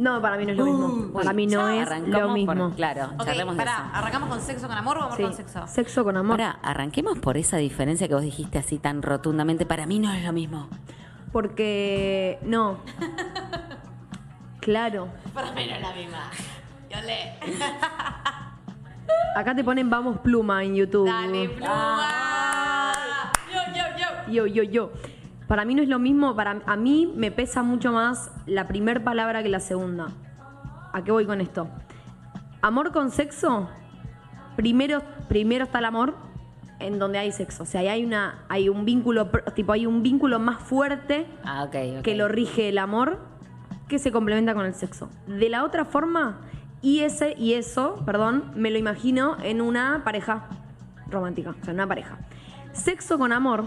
No, para mí no es lo mismo. Para mí no es lo por- mismo. claro, Ok, charlemos de pará, eso. ¿arrancamos con sexo con amor o amor Sí. con sexo? Sexo con amor. Ahora, arranquemos por esa diferencia que vos dijiste así tan rotundamente. Para mí no es lo mismo. Porque. No. Claro. Para mí no es la misma. Yo le. Acá te ponen vamos pluma en YouTube. Dale, pluma. Yo, yo, yo. Yo, yo, yo. Para mí no es lo mismo, para a mí me pesa mucho más la primera palabra que la segunda. ¿A qué voy con esto? Amor con sexo, primero, primero está el amor en donde hay sexo. O sea, ahí hay una, hay un vínculo, tipo, hay un vínculo más fuerte Ah, que lo rige el amor que se complementa con el sexo. De la otra forma, y ese y eso, perdón, me lo imagino en una pareja romántica, o sea, en una pareja. Sexo con amor.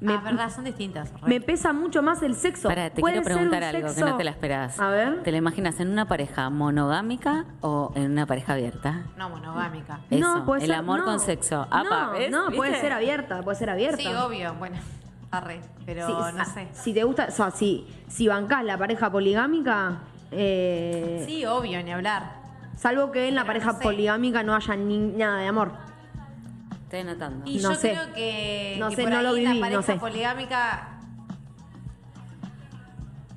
Me, ah, verdad, son distintas. re. me pesa mucho más el sexo. Pará, te Puede quiero ser un preguntar algo que sexo- no te la esperabas. A ver. ¿Te la imaginas en una pareja monogámica o en una pareja abierta? No, monogámica. Eso, no, puede el ser, amor no. con sexo. Apa, no, ¿ves? no, puede ser abierta, puede ser abierta. Sí, obvio. Bueno, arre. Pero Sí, no ah, sé. Si te gusta, o sea, si, si bancás la pareja poligámica, eh, Sí, obvio, ni hablar. salvo que en la pareja no sé. poligámica no haya ni nada de amor. Estoy anotando. Y No yo sé. creo que, No que sé, por no ahí lo viví, la no pareja sé. poligámica.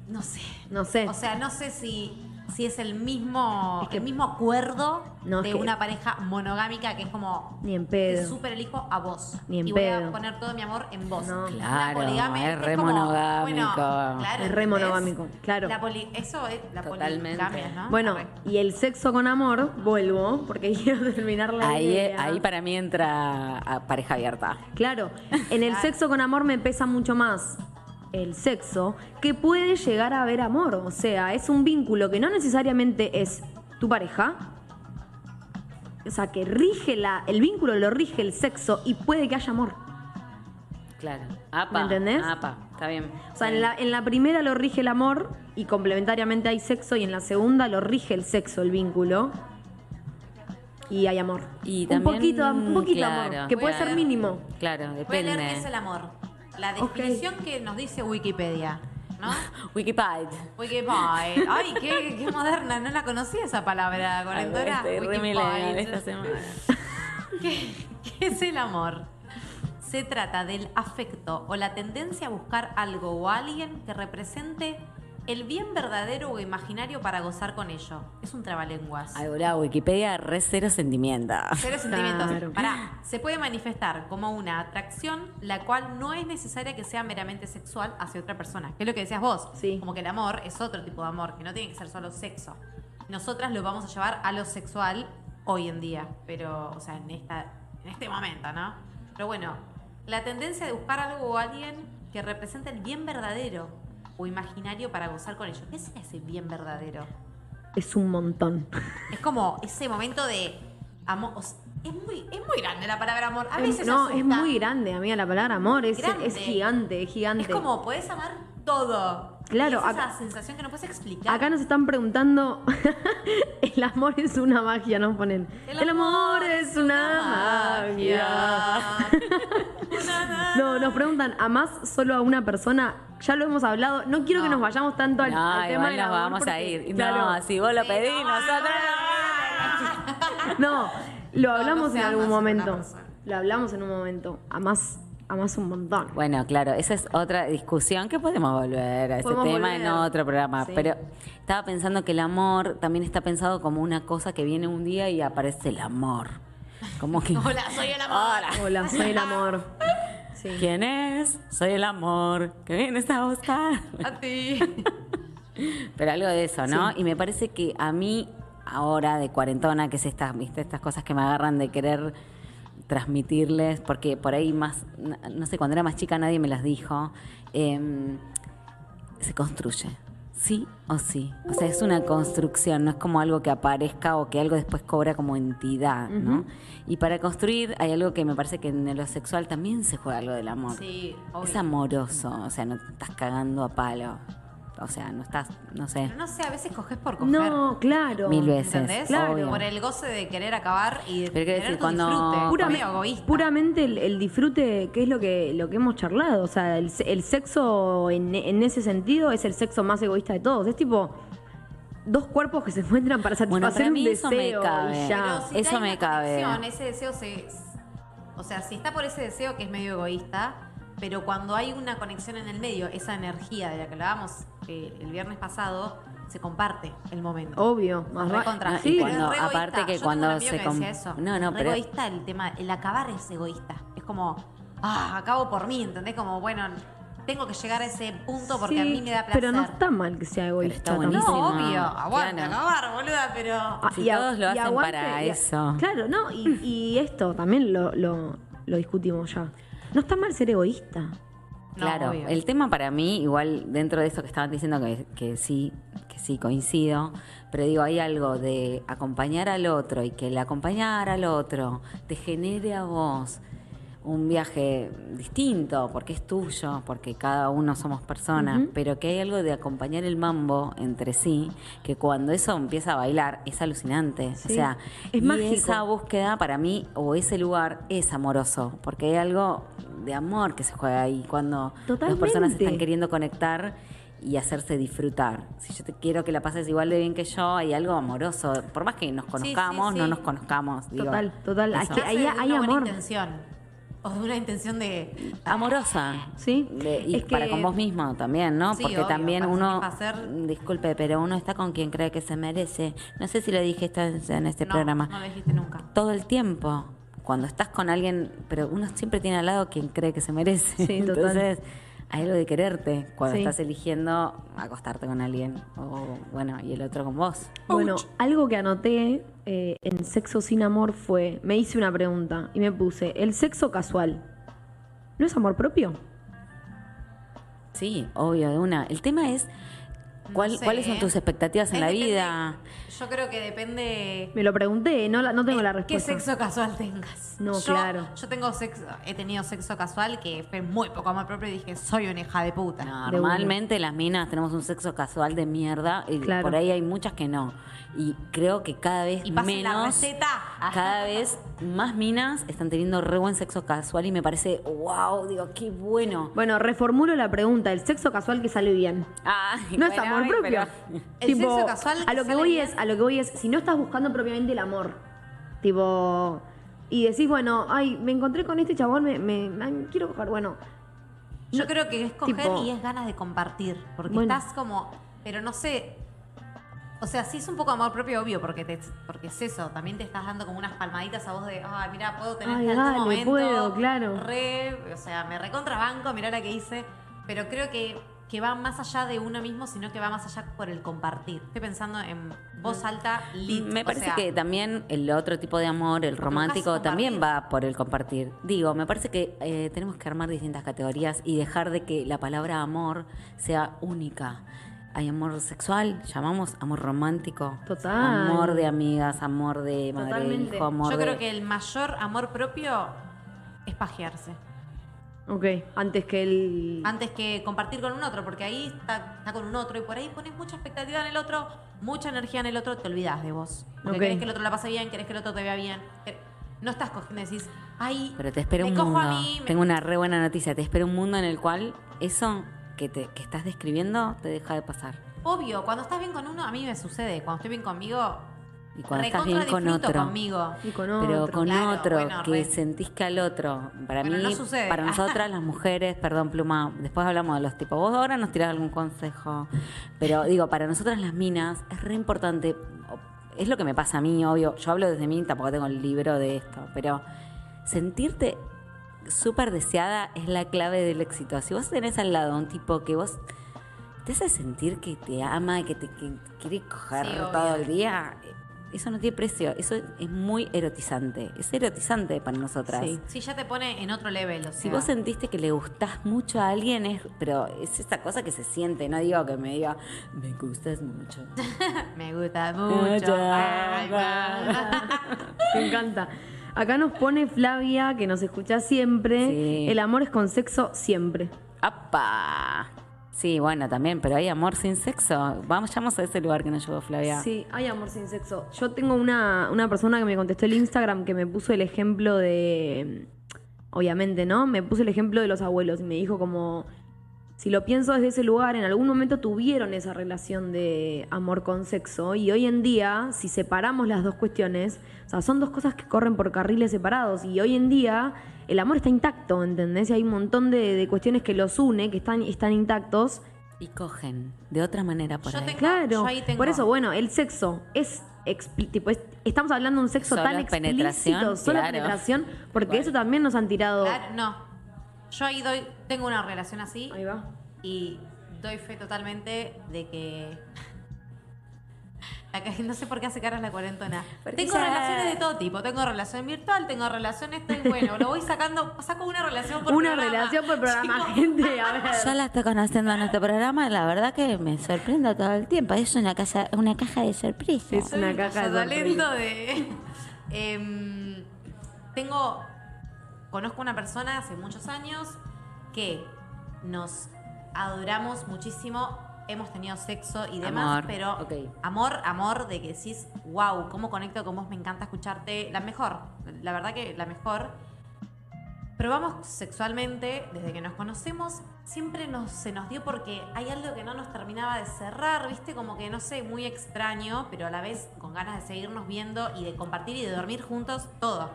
No sé. No sé. O sea, no sé si, si es el mismo, Es que- el mismo acuerdo No, es de que- una pareja monogámica que es como. Ni en Te pedo. súper elijo a vos. Ni en y voy pedo. a poner todo mi amor en vos. No. Claro, es es re como, monogámico. Bueno, claro, Es re monogámico, claro. La poli- eso es la Totalmente. poligamia, ¿no? Bueno, y el sexo con amor, vuelvo, porque quiero terminar la Ahí, idea. ahí para mí entra a pareja abierta. Claro, en el Claro. sexo con amor me pesa mucho más el sexo que puede llegar a haber amor. O sea, es un vínculo que no necesariamente es tu pareja. O sea, que rige la, el vínculo lo rige el sexo y puede que haya amor. Claro. Apa, ¿Me entendés? Apa, está bien. O sea, en la, en la primera lo rige el amor y complementariamente hay sexo y en la segunda lo rige el sexo, el vínculo. Y hay amor. Y un poquito, un poquito claro. amor, que puede ser mínimo. Claro, Voy a leer depende. qué es el amor. La definición que nos dice Wikipedia, ¿no? Wikipedia. Wikipedia. Ay, qué, qué moderna. No la conocía esa palabra, Corendora. Re millennial esta semana. ¿Qué, qué es el amor? Se trata del afecto o la tendencia a buscar algo o alguien que represente el bien verdadero o imaginario para gozar con ello. Es un trabalenguas. Ay, boludo, Wikipedia re cero sentimientos. Cero sentimientos. Claro. Pará, se puede manifestar como una atracción la cual no es necesaria que sea meramente sexual hacia otra persona. Que es lo que decías vos. Sí. Como que el amor es otro tipo de amor, que no tiene que ser solo sexo. Nosotras lo vamos a llevar a lo sexual hoy en día, pero, o sea, en, esta, en este momento, ¿no? Pero bueno, la tendencia de buscar algo o alguien que represente el bien verdadero o imaginario para gozar con ello. ¿Qué es ese bien verdadero? Es un montón. Es como ese momento de amor. o sea, es muy, es muy grande la palabra amor. A Es- veces no, asusta. es muy grande, amiga, la palabra amor. Es, es gigante, es gigante. Es como, podés amar todo. Claro, es esa acá- sensación que no puedes explicar. Acá nos están preguntando, el amor es una magia, nos ponen. El, amor es una magia. No, nos preguntan, ¿amás solo a una persona? Ya lo hemos hablado. No quiero que No. nos vayamos tanto al, No, al tema igual del nos amor vamos a porque, ir. claro, No, si vos lo pedís, no, nosotros. No, lo hablamos en algún momento. Lo hablamos en un momento. Amás, amás un montón. Bueno, claro, esa es otra discusión que podemos volver a ese Podemos tema en otro programa. Sí. Pero estaba pensando que el amor también está pensado como una cosa que viene un día y aparece el amor. Como que. Hola, soy el amor. Hola, soy el amor. Sí. ¿Quién es? Soy el amor que vienes a buscar. A ti. Pero algo de eso, ¿no? Y me parece que a mí, ahora de cuarentona, que es estas, ¿viste? estas cosas que me agarran de querer transmitirles, porque por ahí más, no, no sé, cuando era más chica nadie me las dijo, em, se construye. Sí o sí. O sea, es una construcción, no es como algo que aparezca o que algo después cobra como entidad, ¿no? Y para construir hay algo que me parece que en lo sexual también se juega algo del amor. Sí, obvio. Es amoroso, o sea, no te estás cagando a palo. O sea, no estás, no sé. Pero no sé, a veces coges por coger. No, claro. Mil veces. ¿Entendés? Claro. Por el goce de querer acabar y de Pero tener decir, tu cuando- disfrute. Purame- medio egoísta. puramente el, el disfrute, que es lo que, lo que hemos charlado. O sea, el, se- el sexo en, en ese sentido es el sexo más egoísta de todos. Es tipo, dos cuerpos que se encuentran para Bueno, satisfacer para mí un eso me deseo cabe. ya. Si Eso me cabe. Ese deseo se. O sea, si está por ese deseo que es medio egoísta, pero cuando hay una conexión en el medio, esa energía de la que hablábamos eh, el viernes pasado, se comparte el momento. Obvio, más. No, y Sí, Pero cuando- es re egoísta. aparte que Yo tengo cuando un se que com- decía eso. No, no, Re pero- egoísta el tema, el acabar es egoísta. Es como, ah, acabo por mí, ¿entendés? Como, bueno, tengo que llegar a ese punto porque a mí me da placer. Pero no está mal que sea egoísta. está. No, obvio, aguante, Claro. acabar, boluda, pero... Ah, Si a- todos lo hacen aguante, para y a- eso. Claro, no, y, y esto también lo, lo, lo discutimos ya. No está mal ser egoísta. No, Claro, obvio. el tema para mí, igual dentro de esto que estaban diciendo, que, que sí, que sí coincido, pero digo, hay algo de acompañar al otro y que el acompañar al otro te genere a vos un viaje distinto, porque es tuyo, porque cada uno somos personas, pero que hay algo de acompañar el mambo entre sí, que cuando eso empieza a bailar es alucinante. Sí, o sea, es y mágico. esa búsqueda para mí, o ese lugar, es amoroso, porque hay algo de amor que se juega ahí cuando las personas Totalmente. están queriendo conectar y hacerse disfrutar. Si yo te quiero que la pases igual de bien que yo, hay algo amoroso. Por más que nos sí, conozcamos, sí. no nos conozcamos. digo, Total, total. Eso. hay una buena amor. intención. O de una intención de... Amorosa. Sí, De- y es para con vos mismo también, ¿no? Sí, Porque obvio, también uno, disculpe, pero uno está con quien cree que se merece. No sé si lo dije esto en este no, programa. no lo dijiste nunca. Todo el tiempo. Cuando estás con alguien, pero uno siempre tiene al lado quien cree que se merece. Sí, total. Hay algo de quererte cuando Sí. estás eligiendo acostarte con alguien. O bueno, y el otro con vos. Bueno, algo que anoté eh, en Sexo sin Amor fue, me hice una pregunta y me puse, ¿el sexo casual no es amor propio? Sí, obvio, de una. El tema es, ¿cuál- No sé, ¿cuáles son ¿eh? tus expectativas en la depende- vida? Yo creo que depende... Me lo pregunté, no, no tengo la Eh, ¿Qué respuesta. sexo casual tengas? No, Yo- claro. Yo tengo sexo, he tenido sexo casual que fue muy poco amor propio y dije, soy una hija de puta. De Normalmente las minas tenemos un sexo casual de mierda y Claro. por ahí hay muchas que no. Y creo que cada vez Y pasen la menos, receta. cada vez más minas están teniendo re buen sexo casual y me parece, wow, digo, qué bueno. Bueno, reformulo la pregunta, ¿el sexo casual que sale bien? Ay, No es bueno, amor propio. pero- El sexo casual a lo que voy bien. es, a lo que voy es, si no estás buscando propiamente el amor, tipo, y decís, bueno, ay, me encontré con este chabón, me, quiero coger, bueno, Yo creo que es coger tipo- y es ganas de compartir. Porque Bueno. estás como. Pero no sé. O sea, sí es un poco amor propio, obvio, porque te, porque es eso. También te estás dando como unas palmaditas a vos de, ay, mira, puedo tener Ay, en algún momento. puedo, claro. Re, o sea, me recontrabanco, mirá la que hice. Pero creo que, que va más allá de uno mismo, sino que va más allá por el compartir. Estoy pensando en voz alta, lit. Me o parece sea, que también el otro tipo de amor, el romántico, también va por el compartir. Digo, me parece que eh, tenemos que armar distintas categorías y dejar de que la palabra amor sea única. Hay amor sexual, llamamos amor romántico, Total. amor de amigas, amor de madre e Totalmente. hijo, amor Yo de... creo que el mayor amor propio es pajearse. Ok, antes que el... antes que compartir con un otro, porque ahí está, está con un otro y por ahí pones mucha expectativa en el otro, mucha energía en el otro, te olvidas de vos. Porque Ok. querés que el otro la pase bien, querés que el otro te vea bien. No estás cogiendo y decís, ay, Pero te espera me un cojo mundo. a mí. me- Tengo una re buena noticia. Te espera un mundo en el cual eso que, te, que estás describiendo te deja de pasar. Obvio, cuando estás bien con uno, a mí me sucede. Cuando estoy bien conmigo, Y cuando estás bien con otro. conmigo. Y con Pero otro. con claro, otro, bueno, que re. sentís que al otro, para Bueno, mí, no sucede. para nosotras las mujeres, perdón Pluma, después hablamos de los tipos, vos ahora nos tirás algún consejo, pero digo, para nosotras las minas es re importante, es lo que me pasa a mí, obvio, yo hablo desde mí, tampoco tengo el libro de esto, pero sentirte súper deseada es la clave del éxito. Si vos tenés al lado a un tipo que vos te hace sentir que te ama, que te que quiere coger Sí, obvio. todo el día, eso no tiene precio. Eso es muy erotizante. Es erotizante para nosotras. Sí. Sí, ya te pone en otro level. O sea, Si vos sentiste que le gustás mucho a alguien, es, pero es esa cosa que se siente. No digo que me diga, me gustas mucho. me gusta mucho. Ay. Me encanta. Acá nos pone Flavia, que nos escucha siempre. Sí. El amor es con sexo siempre. ¡Apa! Sí, bueno, también, pero hay amor sin sexo. Vamos, a ese lugar que nos llevó Flavia. Sí, hay amor sin sexo. Yo tengo una, una persona que me contestó el Instagram que me puso el ejemplo de. Obviamente, ¿no? Me puso el ejemplo de los abuelos y me dijo como. si lo pienso desde ese lugar, en algún momento tuvieron esa relación de amor con sexo y hoy en día, si separamos las dos cuestiones, o sea, son dos cosas que corren por carriles separados y hoy en día el amor está intacto, ¿entendés? Y hay un montón de, de cuestiones que los une, que están, están intactos. Y cogen de otra manera por Yo ahí. tengo- Claro, yo ahí tengo- por eso, bueno, el sexo es... tipo, es- estamos hablando de un sexo Solo tan penetración, explícito, solo claro. penetración, porque Igual. eso también nos han tirado... Claro, no. Yo ahí doy, tengo una relación así Ahí va. y doy fe totalmente de que. Acá, no sé por qué hace caras la cuarentona. Porque Tengo ya- relaciones de todo tipo. Tengo relación virtual, tengo relaciones, estoy bueno. Lo voy sacando, saco una relación por Una programa. relación por programa, gente, a ver. Yo la estoy conociendo en este programa, la verdad que me sorprende todo el tiempo. Es una casa, una caja de sorpresas. Es una un caja de talento de. Em, tengo. Conozco una persona hace muchos años que nos adoramos muchísimo. Hemos tenido sexo y demás, Amor, pero ok. amor, amor de que decís, wow, cómo conecto con vos, me encanta escucharte. La mejor, la verdad que la mejor. Probamos sexualmente, desde que nos conocemos, siempre nos, se nos dio porque hay algo que no nos terminaba de cerrar, ¿viste? Como que, no sé, muy extraño, pero a la vez con ganas de seguirnos viendo y de compartir y de dormir juntos, todo.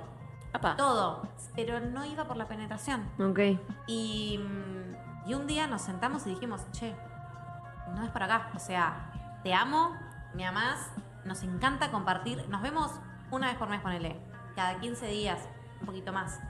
Apa. Todo. Pero no iba por la penetración. Ok. Y, mm, y un día nos sentamos y dijimos, che, no es por acá. O sea, te amo, me amás, nos encanta compartir. Nos vemos una vez por mes, ponele. Cada 15 días, un poquito más.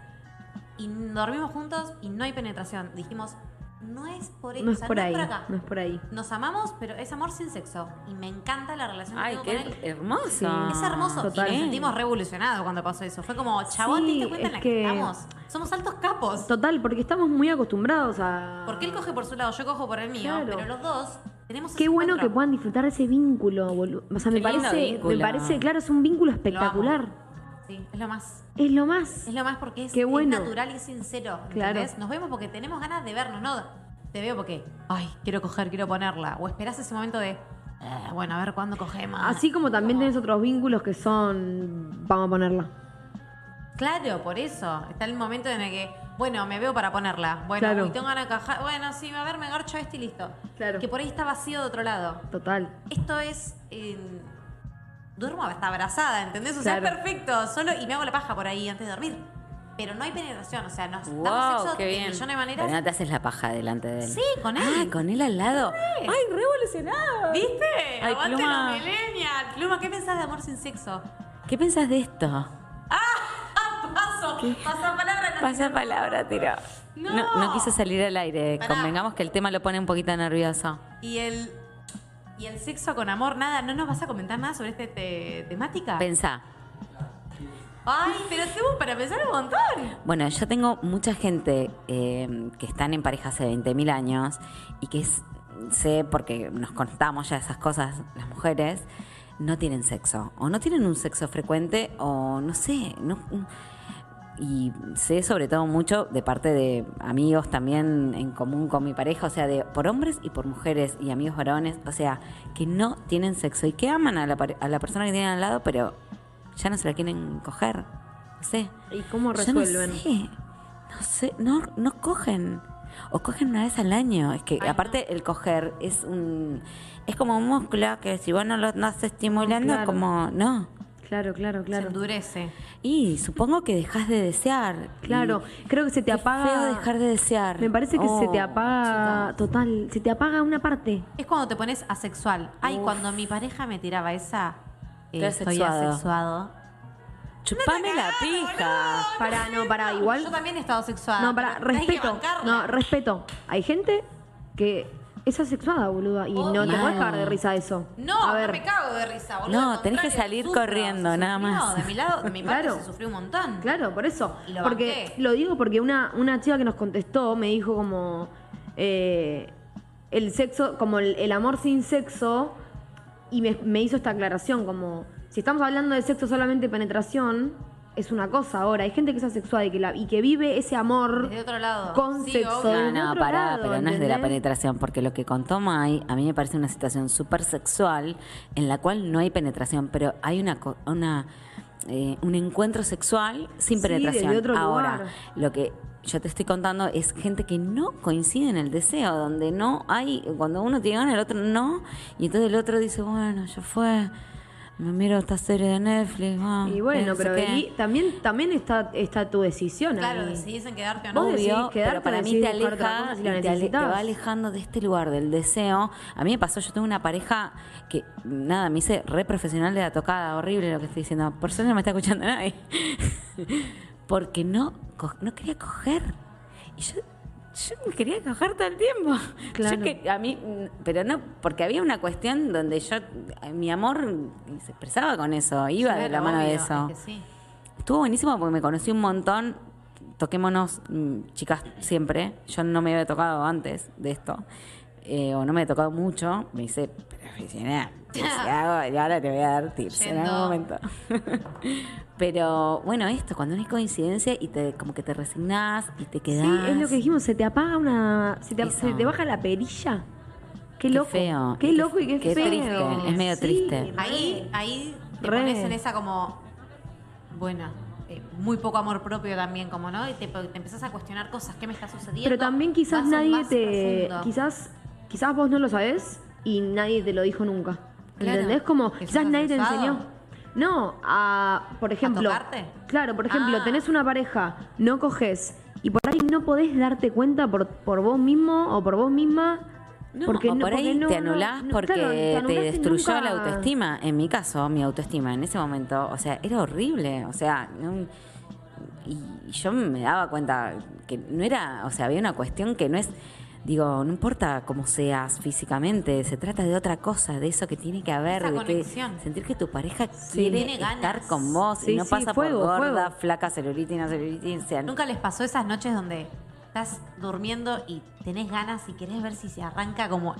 Y dormimos juntos y no hay penetración. Dijimos, no es por No o es sea, por ahí, acá. no es por ahí. Nos amamos, pero es amor sin sexo. Y me encanta la relación que Ay, tengo qué con él. hermoso. Sí. Es hermoso. Total. Y nos sentimos revolucionados cuando pasó eso. Fue como, chabón, Sí, ¿te diste cuenta en es la que que- estamos? Somos altos capos. Total, porque estamos muy acostumbrados a... Porque él coge por su lado, yo cojo por el mío, Claro. pero los dos tenemos Qué bueno que puedan disfrutar de ese vínculo, boludo. O sea, me Qué parece, me parece, claro, es un vínculo espectacular. Sí, es lo más. Es lo más. Es lo más porque es, Qué es bueno. natural y sincero. Claro. Nos vemos porque tenemos ganas de vernos, no te veo porque, ay, quiero coger, quiero ponerla. O esperás ese momento de, "Eh, bueno, a ver cuándo cogemos. Así como también tenés otros vínculos que son, vamos a ponerla. Claro, por eso. Está el momento en el que, bueno, me veo para ponerla. Bueno, Claro. uy, tengo ganas de cajar. Bueno, sí, a ver, me garcho este y listo. Claro. Que por ahí está vacío de otro lado. Total. Esto es. eh, duermo hasta abrazada, ¿entendés? O sea, Claro. es perfecto. Solo y me hago la paja por ahí antes de dormir. Pero no hay penetración, o sea, nos damos Wow, sexo qué de bien. millones de maneras. Pero no te haces la paja delante de él. Sí, con él. Ah, con él al lado. Ay, revolucionado. ¿Viste? Ay, Aguante Pluma. los millennials. Pluma, ¿qué pensás de amor sin sexo? ¿Qué pensás de esto? ¡Ah! Paso. Pasa palabra. no Pasa palabra, tiro. No. No, no quiso salir al aire. Pará. Convengamos que el tema lo pone un poquito nervioso. Y el. Y el sexo con amor, nada, ¿no nos vas a comentar nada sobre esta temática? Pensá. Ay, pero tengo para pensar un montón. Bueno, yo tengo mucha gente eh, que están en pareja hace 20.000 años y que es- sé, porque nos contamos ya esas cosas, las mujeres, no tienen sexo. O no tienen un sexo frecuente o no sé. No, y sé sobre todo mucho de parte de amigos también en común con mi pareja, o sea, de por hombres y por mujeres y amigos varones, o sea, que no tienen sexo y que aman a la, a la persona que tienen al lado, pero ya no se la quieren coger. No sé. ¿Y cómo Yo no resuelven? sé, no sé, no, no cogen. O cogen una vez al año. Es que Ay, aparte el coger es un es como un músculo que si vos no lo estás estimulando, Claro. como no. Claro, claro, Se claro. endurece. Y supongo que dejas de desear. Claro, Y creo que se te apaga. feo dejar de desear. Me parece que se te Oh, apaga. Total, se te apaga una parte. Es cuando te pones asexual. Ay, Uf. cuando mi pareja me tiraba esa. eh, Estoy asexuado. asexuado. Chupame la pija. Para, no, para, igual. Yo también he estado sexuada. No, para, respeto. No, respeto. Hay gente que es asexuada, boluda. Y no te Obvio. puedes cagar de risa de eso. No, a ver, no me cago de risa, boludo. No, al tenés que contrario, salir sufro, corriendo, se nada sufrió. más. De mi lado, de mi parte Claro. se sufrió un montón. Claro, por eso. Y lo porque banqué. lo digo porque una, una chica que nos contestó me dijo como eh, el sexo, como el, el amor sin sexo, y me, me hizo esta aclaración, como si estamos hablando de sexo solamente penetración, es una cosa ahora. Hay gente que es asexuada y que, la, y que vive ese amor Desde otro lado. con Sí, sexo. No, no, otro pará, lado, pero no es de la penetración, porque lo que contó Mai, a mí me parece una situación súper sexual en la cual no hay penetración, pero hay una, co- una eh, un encuentro sexual sin Sí, penetración. otro Ahora, lugar. lo que yo te estoy contando es gente que no coincide en el deseo, donde no hay, cuando uno tiene ganas, el otro no, y entonces el otro dice, bueno, ya fue, me miro esta serie de Netflix. ah, Y bueno, pero qué". vení- también, también está, está tu decisión. Claro, ahí. decidís en quedarte o no. Obvio, quedarte pero para mí te aleja si te, ale- te necesitas. va alejando de este lugar del deseo. A mí me pasó, yo tengo una pareja que, nada, me hice re profesional de la tocada, horrible lo que estoy diciendo. Por suerte no me está escuchando nadie. Porque no, no quería coger. Y yo, yo me quería coger todo el tiempo. Claro. Yo que, a mí, mm, pero no, porque había una cuestión donde yo, mi amor se expresaba con eso, iba de la mano de eso. es que sí. Estuvo buenísimo porque me conocí un montón. Toquémonos, mm, chicas, siempre. Yo no me había tocado antes de esto. eh, o no me había tocado mucho. Me hice profesional. Y hago- y ahora te voy a dar tips en algún momento. Pero bueno, esto, cuando no hay coincidencia y te como que te resignás y te quedás. Sí, es lo que dijimos, se te apaga una. Se te, Eso. se te baja la perilla. Qué Qué loco. feo. Qué Qué- loco y qué, qué feo. triste, es medio Sí, triste. Ahí, ahí te Re. pones en esa como, bueno, eh, muy poco amor propio también, como, ¿no? Y te, te empezás a cuestionar cosas, ¿qué me está sucediendo? Pero también quizás nadie más te. profundo. Quizás, quizás vos no lo sabés y nadie te lo dijo nunca. Claro. ¿Entendés? Como ¿Que quizás sos nadie te enseñó. No, a, por ejemplo. tocarte? Claro, por ejemplo, Ah. tenés una pareja, no coges y por ahí no podés darte cuenta por, por vos mismo o por vos misma. No, porque o no- por porque ahí no- te anulás porque claro, te, destruyó nunca- la autoestima. En mi caso, mi autoestima en ese momento, o sea, era horrible. O sea, no- y yo me daba cuenta que no era, o sea, había una cuestión que no es, digo, no importa cómo seas físicamente, se trata de otra cosa, de eso que tiene que haber, Esa de que conexión. sentir que tu pareja quiere tiene ganas. estar con vos Sí, y no sí, pasa fuego, por gorda, fuego. flaca, celulitis, no celulitis, o sea, ¿Nunca les pasó esas noches donde estás durmiendo y tenés ganas y querés ver si se arranca como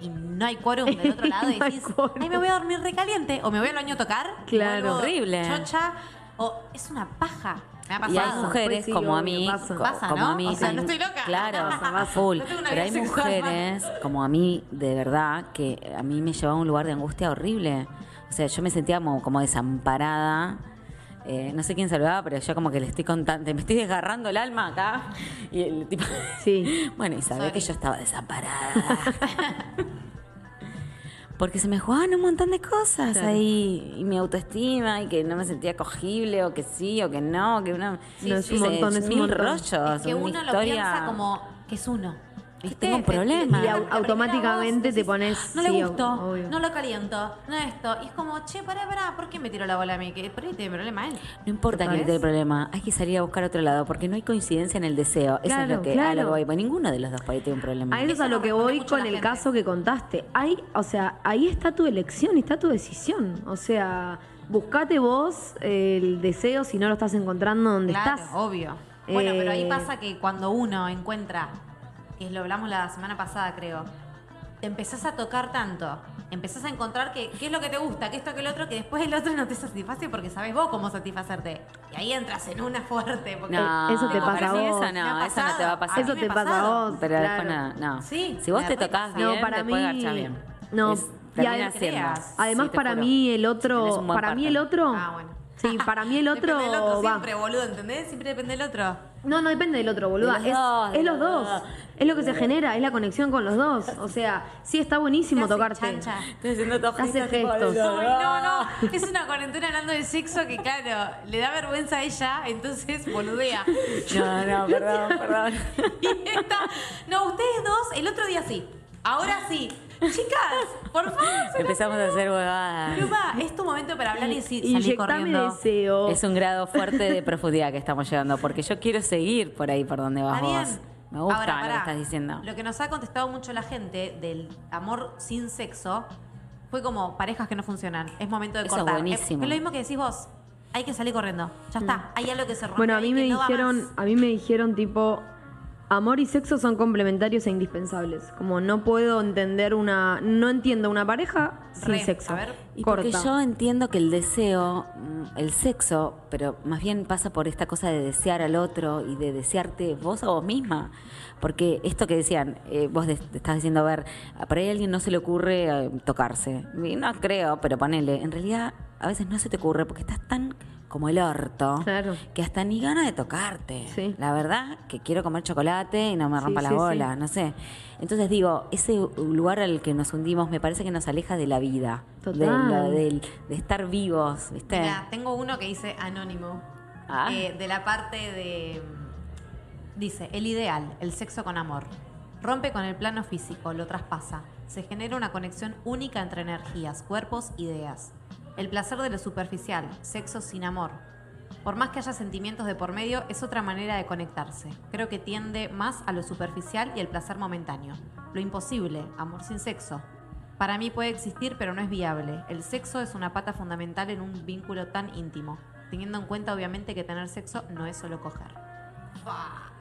y no hay quórum del otro lado y decís, ay, me voy a dormir recaliente o me voy al baño a tocar? Claro. Horrible. Chocha o es una paja. Me ha pasado. Y hay mujeres Pues sí, como a mí, pasa. co- Pasa, como ¿no? a mí, O sea, hay- no estoy loca. claro, Pasa, full. No Pero hay mujeres como a mí, de verdad, que a mí me llevaba a un lugar de angustia horrible. O sea, yo me sentía como, como desamparada. Eh, no sé quién saludaba, pero yo como que le estoy contando, me estoy desgarrando el alma acá. Y el tipo, Sí. bueno, y sabía Sorry. que yo estaba desamparada. Porque se me jugaban un montón de cosas Claro. ahí. Y mi autoestima, y que no me sentía cogible, o que sí, o que no, que una. Sí, No, es un montón, es un mil montón. rollos. Es que una uno lo historia. piensa como que es uno. ¿Viste? tengo un problema. Y au- automáticamente te pones- No le sí, gustó, obvio. no lo caliento, no esto. Y es como, che, pará, pará, ¿por qué me tiró la bola a mí? Que por ahí tiene problema él. No importa que dé el problema, hay que salir a buscar otro lado, porque no hay coincidencia en el deseo. Eso es lo que a lo que voy. Pues ninguno de los dos por ahí tiene un problema. A eso es a lo que voy con el gente. caso que contaste. Hay, o sea, ahí está tu elección, está tu decisión. O sea, buscate vos el deseo si no lo estás encontrando donde Claro, estás. obvio. Bueno, pero ahí Eh, pasa que cuando uno encuentra, que lo hablamos la semana pasada, creo, te empezás a tocar tanto, empezás a encontrar que, qué es lo que te gusta, que esto, que el otro, que después el otro no te satisface porque sabes vos cómo satisfacerte. Y ahí entras en una fuerte. Porque No, eso te pasa para a mí vos. Ha no, eso no te va a pasar. Eso mí te pasa a vos. Pero claro. después no, no. Sí, si vos te re tocas pasa. bien, No, para te puede mí- garchar bien. no, Es- y además- siendo. Además, Sí, para juro. mí el otro, para mí partner. el otro, Ah, bueno. sí, para mí el otro, Depende del otro va. siempre, boludo, ¿entendés? Siempre depende del otro. No, no depende del otro, boluda. De los es, dos, de es los dos. dos. Es lo que se genera, es la conexión con los dos. O sea, sí está buenísimo ¿Qué hace, tocarte. chancha? Estoy haciendo todo Hace gestos. Ay, no, no. Es una cuarentena hablando de sexo que, claro, le da vergüenza a ella, entonces boludea. No, no, perdón, perdón. Y esta, no, ustedes dos, el otro día sí. Ahora sí. Chicas, por favor. Empezamos a hacer huevadas. Pluma, es tu momento para hablar y, salir Inyectame corriendo. deseo. Es un grado fuerte de profundidad que estamos llegando, porque yo quiero seguir por ahí por donde vas Está vos. Me gusta Ahora, lo que estás diciendo. Lo que nos ha contestado mucho la gente del amor sin sexo fue como parejas que no funcionan. Es momento de Eso es cortar. buenísimo. Es, lo mismo que decís vos. Hay que salir corriendo. Ya está. Hay algo que se rompe. Mm. Bueno, a mí que me no dijeron, a mí me dijeron tipo amor y sexo son complementarios e indispensables. Como no puedo entender una, no entiendo una pareja sin Re, sexo. a ver. Y Corta. porque yo entiendo que el deseo, mm, el sexo, pero más bien pasa por esta cosa de desear al otro y de desearte vos a vos misma. Porque esto que decían, eh, vos de- te estás diciendo, a ver, por ahí a alguien no se le ocurre eh, tocarse. Y no creo, pero ponele, en realidad a veces no se te ocurre porque estás tan como el orto, Claro. que hasta ni gana de tocarte. Sí. La verdad que quiero comer chocolate y no me Sí, rompa la sí, bola, sí. no sé. Entonces digo, ese lugar al que nos hundimos me parece que nos aleja de la vida, Total. de, lo- de estar vivos, ¿viste? Mira, tengo uno que dice anónimo. Ah. Eh, de la parte de. Dice: el ideal, el sexo con amor. Rompe con el plano físico, lo traspasa. Se genera una conexión única entre energías, cuerpos, ideas. El placer de lo superficial, sexo sin amor. Por más que haya sentimientos de por medio, es otra manera de conectarse. Creo que tiende más a lo superficial y el placer momentáneo. Lo imposible, amor sin sexo. Para mí puede existir, pero no es viable. El sexo es una pata fundamental en un vínculo tan íntimo, teniendo en cuenta obviamente que tener sexo no es solo coger.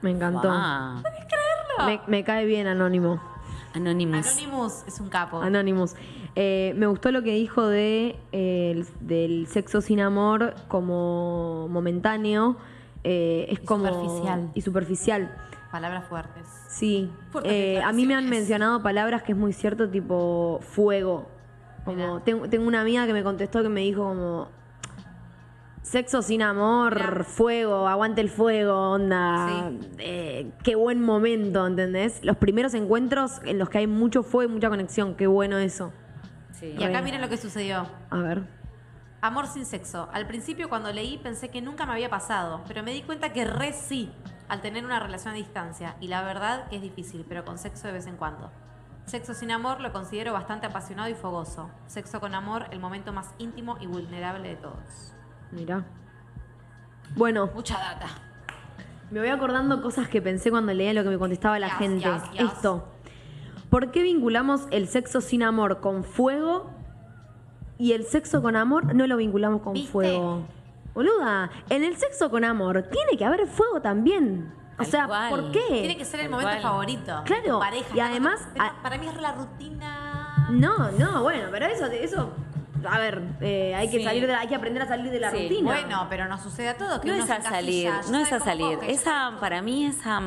Me encantó. Me, me cae bien Anónimo. Anonymous. Anonymous es un capo. Anonymous. Eh, me gustó lo que dijo de, eh, el- del sexo sin amor como momentáneo. eh, es Y como. superficial. Y superficial. Palabras fuertes. Sí. Fuertes Eh, a mí me han mencionado palabras que es muy cierto, tipo fuego. Como, tengo, tengo una amiga que me contestó que me dijo como. Sexo sin amor, Mirá. fuego, aguante el fuego, onda. eh, qué buen momento, ¿entendés? Los primeros encuentros en los que hay mucho fuego y mucha conexión, qué bueno eso. Sí. Y acá Re. miren lo que sucedió. A ver. Amor sin sexo. Al principio cuando leí pensé que nunca me había pasado, pero me di cuenta que re sí al tener una relación a distancia. Y la verdad que es difícil, pero con sexo de vez en cuando. Sexo sin amor lo considero bastante apasionado y fogoso. Sexo con amor, el momento más íntimo y vulnerable de todos. Mirá. Bueno, Mucha data. me voy acordando cosas que pensé cuando leía lo que me contestaba la Yes, gente. yes, yes. Esto. ¿Por qué vinculamos el sexo sin amor con fuego y el sexo con amor no lo vinculamos con ¿Viste? fuego? Boluda, en el sexo con amor tiene que haber fuego también. O sea, cual. ¿por qué? Tiene que ser el Tal momento cual. favorito. Claro, pareja. y además, para mí es la rutina. No, no, bueno, pero eso, eso a ver, eh, hay que Sí. salir de la- hay que aprender a salir de la Sí, rutina. Bueno, pero nos sucede a todos. Que No es a salir, no es a salir. Esa, para mí, esa.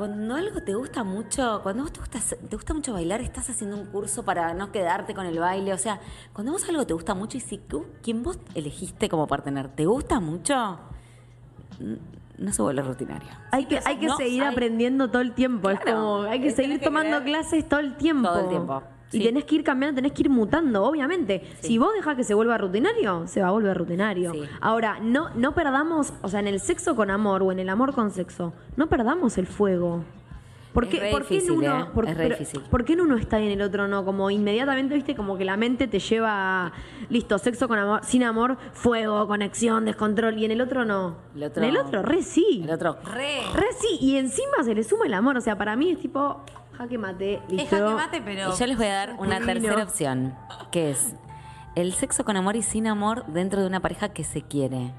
Cuando algo te gusta mucho, cuando vos te gusta, te gusta mucho bailar, estás haciendo un curso para no quedarte con el baile. O sea, cuando vos algo te gusta mucho y si tú- quien vos elegiste como partener te gusta mucho, no se vuelve rutinario. Hay que, hay que no, seguir hay- aprendiendo todo el tiempo. es como, hay que es seguir que tomando clases todo el tiempo. todo el tiempo, Y tenés que ir cambiando, tenés que ir mutando, obviamente. Sí. Si vos dejás que se vuelva rutinario, se va a volver rutinario. Sí. Ahora, no, no perdamos, o sea, en el sexo con amor o en el amor con sexo, no perdamos el fuego. ¿Por qué, re por qué en uno, ¿eh? pero- por qué en uno está y en el otro no? Como inmediatamente, viste, como que la mente te lleva, a, listo, sexo con amor, sin amor, fuego, conexión, descontrol, y en el otro no. El otro- en el otro, re sí. El otro. Re. Re sí, y encima se le suma el amor. O sea, para mí es tipo jaque mate, listo. Es jaque mate, pero. Y yo les voy a dar una Divino. tercera opción, que es el sexo con amor y sin amor dentro de una pareja que se quiere.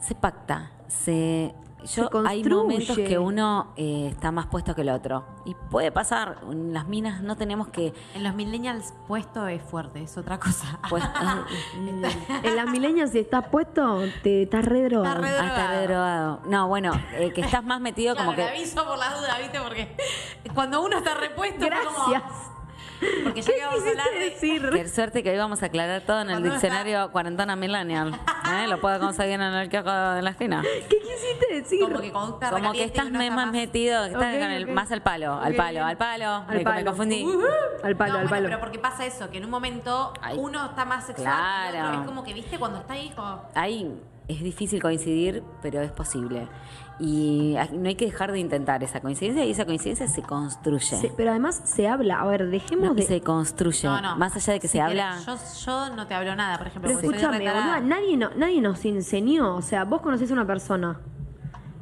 Se pacta, se... Yo, hay momentos que uno eh, está más puesto que el otro. Y puede pasar, en las minas no tenemos que... En los millennials puesto es fuerte, es otra cosa. Pues, En las milenias, si estás puesto, te estás re drogado. Estás re- drogado. No, bueno, eh, que estás más metido Claro, como que... le aviso por las dudas, ¿viste? Porque cuando uno está repuesto, fue como- Gracias. Porque ya ¿Qué que vamos a hablar de. decir? Qué suerte que hoy vamos a aclarar todo en el Cuando diccionario cuarentona millennial. ¿eh? Lo puedo conseguir en el kiosco de la esquina. ¿Qué quisiste decir? Como que está Como que y estás está más metido, que estás con el, más al palo, al palo, al palo. Al me, me palo. confundí. Al palo, no, al bueno, palo. pero porque pasa eso, que en un momento Ay. uno está más sexual y el Claro. otro es como que, ¿viste? Cuando está ahí, como... Ahí es difícil coincidir, pero es posible. Y no hay que dejar de intentar esa coincidencia y esa coincidencia se construye. Pero además se habla. A ver, dejemos No, de. se construye. No, no. Más allá de que Si se querés, habla. Yo, yo no te hablo nada, por ejemplo. Pero escúchame, boluda, nadie, no- nadie nos enseñó. O sea, vos conocés a una persona.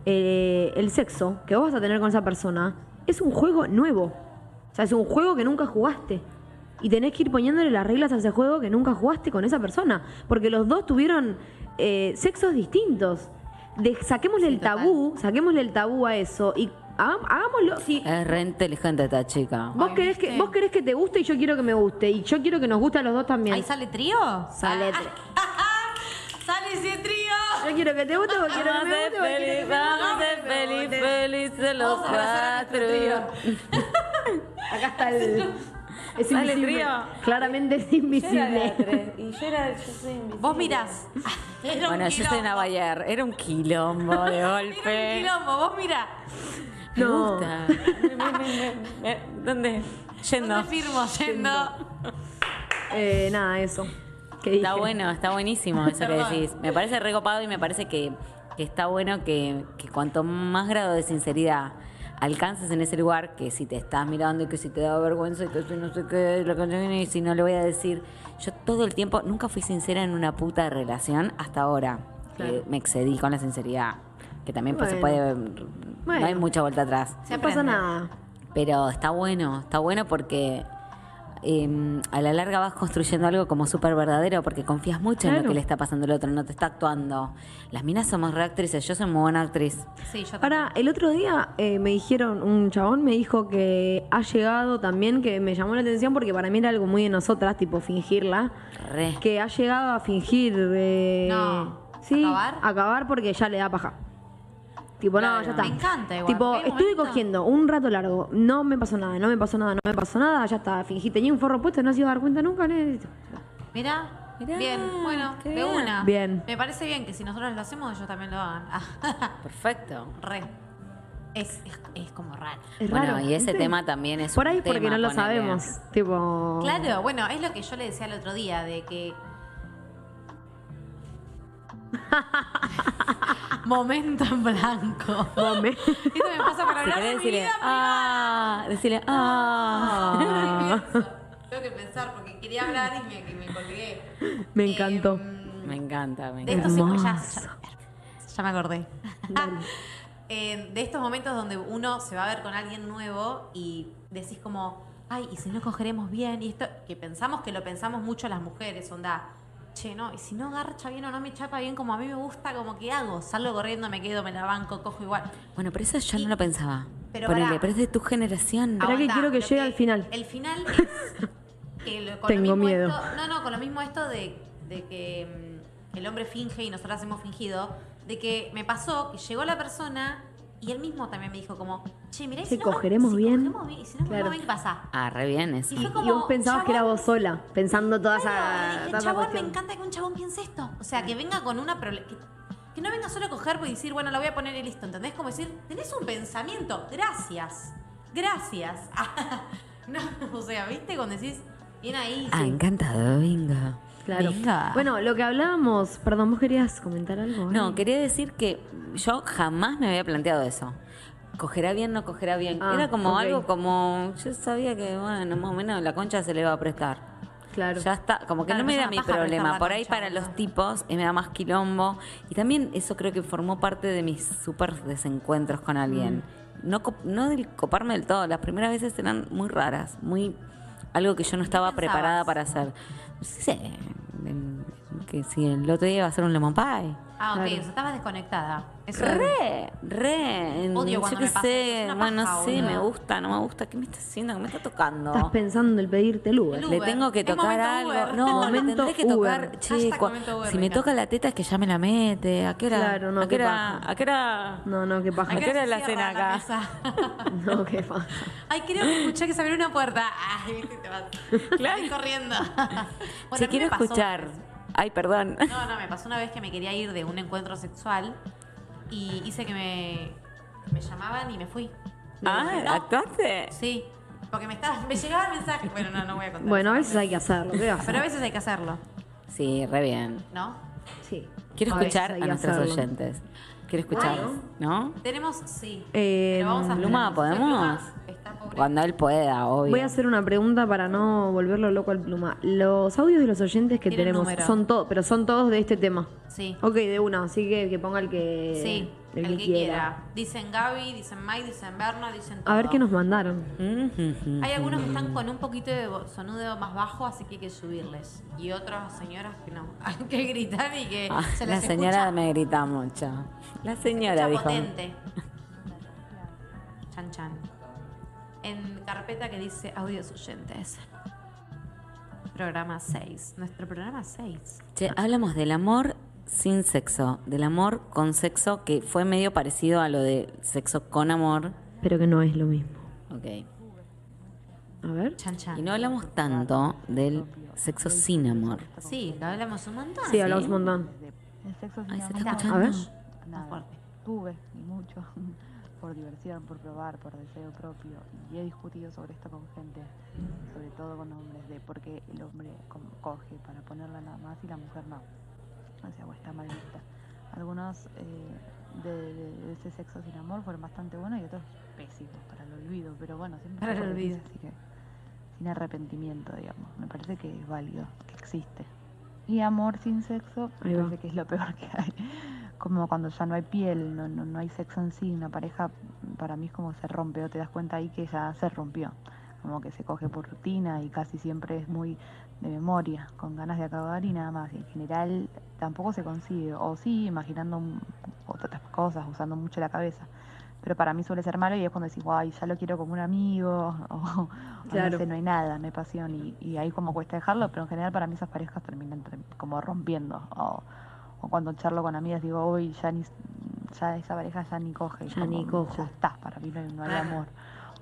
eh, el sexo que vos vas a tener con esa persona es un juego nuevo. O sea, es un juego que nunca jugaste. Y tenés que ir poniéndole las reglas a ese juego que nunca jugaste con esa persona. Porque los dos tuvieron eh, sexos distintos. De- saquémosle Sí, el total. tabú, saquémosle el tabú a eso y hagámoslo. Es re inteligente esta chica. vos Ay, querés, que, vos querés que te guste y yo quiero que me guste. Y yo quiero que nos guste a los dos también. ¿Ahí sale trío? Sale Ah, tri- ¡Sale ese trío! Yo quiero que te guste, vos quiero que me guste, vos que feliz, me vamos a guste. ser feliz, felices los cuatro. Acá está el. Es Dale, invisible. trío. Claramente es Yo era invisible. Y yo era, yo soy invisible. Vos mirás. Era un Bueno, yo soy. Bayer. Era un quilombo de Era golpe. un quilombo, vos mirá. Me No. gusta. ¿Dónde? Yendo. ¿Dónde firmo? Yendo. Eh, nada, eso. ¿Qué Está dije? bueno, está buenísimo eso que decís. Me parece recopado y me parece que, que está bueno que, que cuanto más grado de sinceridad alcances en ese lugar, que si te estás mirando y que si te da vergüenza y que si no sé qué, lo que y si no le voy a decir. Yo todo el tiempo nunca fui sincera en una puta relación hasta ahora. que Claro. me excedí con la sinceridad. Que también pues, se puede. Bueno. No hay mucha vuelta atrás. No pasa nada. Pero está bueno, está bueno porque eh, a la larga vas construyendo algo como súper verdadero porque confías mucho en lo que le está pasando al otro, no te está actuando. Las minas somos reactrices, yo soy muy buena actriz. Sí, yo. Ahora, el otro día eh, me dijeron, un chabón me dijo que ha llegado también, que me llamó la atención porque para mí era algo muy de nosotras, tipo fingirla, Re. que ha llegado a fingir. eh, No. ¿sí? ¿Acabar? Acabar porque ya le da paja. Tipo, no, Claro. ya está. Me encanta igual, Tipo, porque estuve cogiendo un rato largo, no me pasó nada, no me pasó nada, no me pasó nada, ya está, fingí, tenía un forro puesto, no se iba a dar cuenta nunca. ¿no? Mirá, Mirá, bien, bueno, de bien. una. Bien. Me parece bien que si nosotros lo hacemos, ellos también lo hagan. Perfecto. Re. Es, es, es como raro. Es bueno, raro, y ese ¿viste? tema también es Por un ahí porque tema, no lo ponele. sabemos. Tipo. Claro, bueno, es lo que yo le decía el otro día, de que. Momento en blanco. Mome. Esto me pasa Si hablar de mi decirle, vida ah, decirle, ah. Tengo que pensar porque quería hablar y me, colgué. Me encantó. Em, Me encanta, me de encanta. estos ya, Hermoso. ya, ya me acordé. Eh, de estos momentos donde uno se va a ver con alguien nuevo y decís como, ay, ¿y si no cogeremos bien? Y esto, que pensamos que lo pensamos mucho las mujeres, onda, che, no, y si no garcha bien o no me chapa bien como a mí me gusta, como que hago, salgo corriendo, me quedo, me la banco, cojo igual. Bueno, pero eso yo Y- no lo pensaba. pero Ponele, pará. pero es de tu generación. Pará que quiero que llegue al final. El final es que lo- con Tengo lo mismo miedo. esto- no, no, con lo mismo esto de, de que mm, el hombre finge y nosotras hemos fingido, de que me pasó que llegó la persona y él mismo también me dijo como, che, mirá, si no, cogeremos si bien. cogemos bien, y si no Claro. bien, ¿qué pasa? Ah, re bien eso. Y fue Y como, vos pensabas que era vos sola, pensando toda Claro, esa. dije, toda chabón, me encanta que un chabón piense esto. O sea, que venga con una que, que no venga solo a coger y decir, bueno, la voy a poner y listo. ¿Entendés? Como decir, tenés un pensamiento. Gracias. Gracias. no, o sea, ¿viste? Cuando decís, bien ahí. Ah, sí. encantado, venga. Claro. Venga. Bueno, lo que hablábamos, perdón, vos querías comentar algo. No, quería decir que yo jamás me había planteado eso. ¿Cogerá bien no cogerá bien? Ah, Era como algo como. Yo sabía que, bueno, más o menos la concha se le va a prestar. Claro. Ya está, como que Claro, no me una mi problema. Por ahí concha, para los tipos eh, me da más quilombo. Y también eso creo que formó parte de mis súper desencuentros con alguien. Mm. No, no del coparme del todo. Las primeras veces eran muy raras, muy algo que yo no estaba preparada para hacer. No sé, que si el otro día iba a ser un lemon pie. Ah, ok, Claro. o sea, estabas desconectada. Eso Re, re. Odio yo cuando qué me pasa sé, bueno, paja, no sé, me gusta, no me gusta. ¿Qué me está haciendo? ¿Qué me está tocando? Estás pensando en pedirte el Uber. El Le tengo que tocar algo. Uber. No, le Momento tendré que tocar. Uber. Che, Uber, si me toca la teta es que ya me la mete. ¿A qué hora? Claro, no, ¿A qué qué hora? paja. ¿A qué hora? No, no, qué paja. ¿A qué hora la cena la acá? No, qué paja. Ay, creo que escuché que se abrió una puerta. Ay, viste, te vas. Claro. Corriendo. Si Bueno, mí quiero escuchar. Ay, perdón. No, no, me pasó una vez que me quería ir de un encuentro sexual y hice que me, me llamaban y me fui. Ah, dije, no. ¿actuaste? Sí, porque me, estaba, me llegaba el mensaje. Bueno, no, no voy a contar. Bueno, a veces hay que hacerlo. ¿qué vas a parte. Pero a veces hay que hacerlo, Sí, re bien. ¿no? Sí. Quiero A escuchar a nuestros hacerlo. oyentes. Quiero escuchar, ¿no? Tenemos, sí. Eh, pero vamos a Pluma, ¿podemos? Cuando él pueda, obvio. Voy a hacer una pregunta para no volverlo loco al pluma. Los audios de los oyentes que tenemos número. son todos, pero son todos de este tema. Sí. Ok, de una, así que que ponga el que, Sí, el el que que quiera. Dicen Gaby, dicen Mike, dicen Berna, dicen todo. A ver qué nos mandaron. Hay algunos que están con un poquito de vo- sonido más bajo, así que hay que subirles. Y otras señoras que no. Hay que gritar y que Ah, se la les señora escucha, me grita mucho. La se señora escucha dijo. potente. Chan chan. En carpeta que dice audios oyentes. Programa 6. Nuestro programa 6. Che, hablamos del amor sin sexo, del amor con sexo, que fue medio parecido a lo de sexo con amor. Pero que no es lo mismo. Ok. A ver. Chan, chan. Y no hablamos tanto del sexo sin amor. Sí, lo hablamos un montón. Sí, hablamos un montón. El sexo sin Ay, se amor, está A escuchando. ver. nada, fuerte. tuve y mucho por diversión, por probar, por deseo propio y he discutido sobre esto con gente, sobre todo con hombres, de por qué el hombre coge para ponerla nada más y la mujer no. O sea, o está mal vista. Algunos eh, de, de- de ese sexo sin amor fueron bastante buenos y otros pésimos para el olvido, pero bueno, siempre Para el olvido. así que sin arrepentimiento, digamos. Me parece que es válido, que existe. Y amor sin sexo, me parece que es lo peor que hay. Como cuando ya no hay piel, no, no, no hay sexo en sí, una pareja para mí es como se rompe, o te das cuenta ahí que ya se rompió. Como que se coge por rutina y casi siempre es muy de memoria, con ganas de acabar y nada más. En general tampoco se consigue, o sí, imaginando otras cosas, usando mucho la cabeza. Pero para mí suele ser malo y es cuando decís, guay, ya lo quiero como un amigo, o, o Claro. no sé, no hay nada, no hay pasión. Y, y ahí como cuesta dejarlo, pero en general para mí esas parejas terminan ter- como rompiendo. O, o cuando charlo con amigas digo, uy, ya, ni, ya esa pareja ya ni coge. Ya ni cojo. Ya está, para mí no hay, no hay Claro. amor.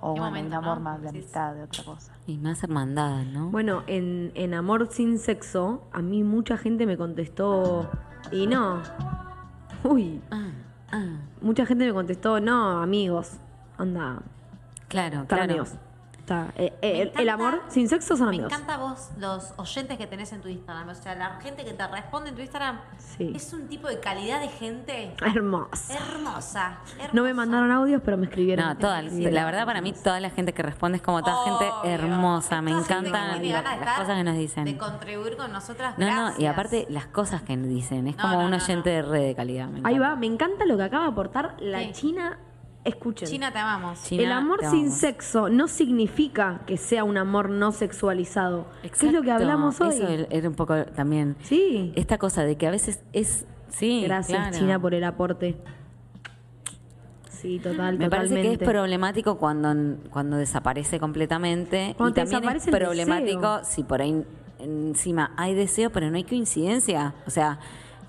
O bueno, hay un momento, amor ¿no? más de amistad, de otra cosa. Y más hermandad, ¿no? Bueno, en, en Amor sin sexo, a mí mucha gente me contestó. Y no. Uy. Ah, ah. Mucha gente me contestó, no, amigos. Anda, Claro, claro. amigos. Está, eh, eh, Me el, amor sin sexo son Me amigos. encanta vos, los oyentes que tenés en tu Instagram. O sea, la gente que te responde en tu Instagram Sí. es un tipo de calidad de gente Hermosa. hermosa. No me mandaron audios, pero me escribieron. No, toda, la verdad para mí toda la gente que responde es como toda gente hermosa, me encantan de las cosas que nos De dicen. contribuir con nosotras. No, no, y aparte las cosas que nos dicen, es No, como no, un oyente no. de red de calidad. me Ahí va, me encanta lo que acaba de aportar la Sí. China. Escuchen. China, te amamos. China, el amor sin amamos. sexo no significa que sea un amor no sexualizado. ¿Qué es lo que Exacto, hablamos hoy? Eso era un poco también. Sí. Esta cosa de que a veces es. Sí, Gracias, claro. China, por el aporte. Sí, total, Me parece que es problemático cuando, cuando desaparece completamente. Cuando y te también es el problemático deseo. si por ahí encima hay deseo, pero no hay coincidencia. O sea,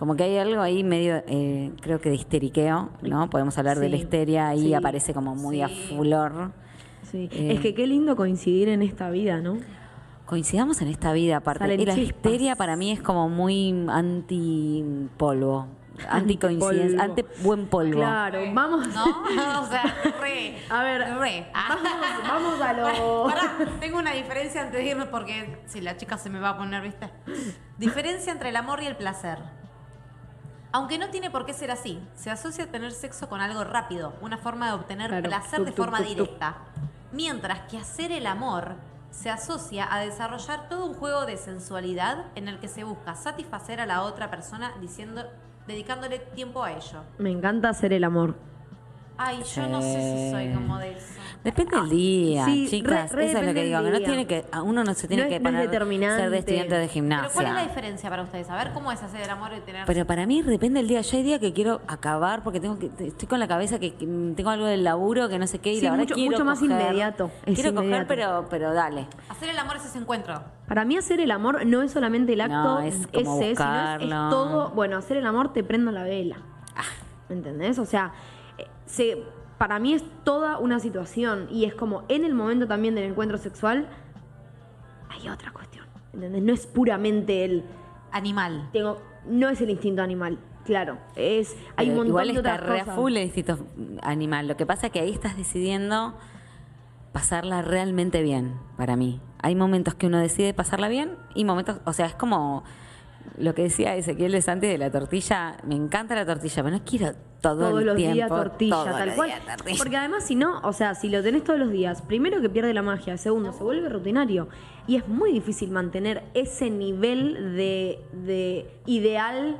como que hay algo ahí medio, eh, creo que de histeriqueo, ¿no? Podemos hablar de la histeria, ahí sí, aparece como muy a fulor. Sí. Eh, es que qué lindo coincidir en esta vida, ¿no? Coincidamos en esta vida, aparte. Salen Y la chispas. histeria para mí es como muy anti-polvo. Anti-coincidencia, Antipolvo. anti-buen polvo. Claro, vamos. ¿No? o sea, re. A ver, re. Vamos, vamos a lo. Pará, tengo una diferencia antes de irnos porque si la chica se me va a poner, ¿viste? Diferencia entre el amor y el placer. Aunque no tiene por qué ser así, se asocia a tener sexo con algo rápido, una forma de obtener Claro, placer de forma directa. Mientras que hacer el amor se asocia a desarrollar todo un juego de sensualidad en el que se busca satisfacer a la otra persona diciendo, dedicándole tiempo a ello. Me encanta hacer el amor. Ay, yo no sé si soy como de eso. Depende del día, sí, chicas. re- re eso es lo que depende digo. del Que no día. tiene que, a uno no se tiene No es- que no es poner determinante. ser de estudiante de Pero ¿cuál es la gimnasia. diferencia para ustedes? A ver cómo es hacer el amor y tener Pero para mí depende del día. Yo hay días que quiero acabar porque tengo que estoy con la cabeza que, que tengo algo del laburo que no sé qué y Sí, la verdad mucho- quiero mucho más coger. inmediato, es quiero inmediato. coger, pero pero dale. Hacer el amor es ese encuentro. Para mí hacer el amor no es solamente el acto No, es como ese, sino es, es buscarlo. todo. Bueno, hacer el amor te prendo la vela. ¿Me entendés? O sea, eh, se, para mí es toda una situación y es como en el momento también del encuentro sexual hay otra cuestión. ¿Entendés? No es puramente el Animal. tengo no es el instinto animal, claro, es hay Pero un montón igual de está otras re cosas. full el instinto animal. Lo que pasa es que ahí estás decidiendo pasarla realmente bien, para mí. Hay momentos que uno decide pasarla bien y momentos, o sea, es como lo que decía Ezequiel de Santi de la tortilla. Me encanta la tortilla, pero no quiero todo todos el los tiempo. días tortilla, tal cual. días tortilla. Porque además, si no, o sea, si lo tenés todos los días, primero que pierde la magia, segundo, se vuelve rutinario. Y es muy difícil mantener ese nivel de, de ideal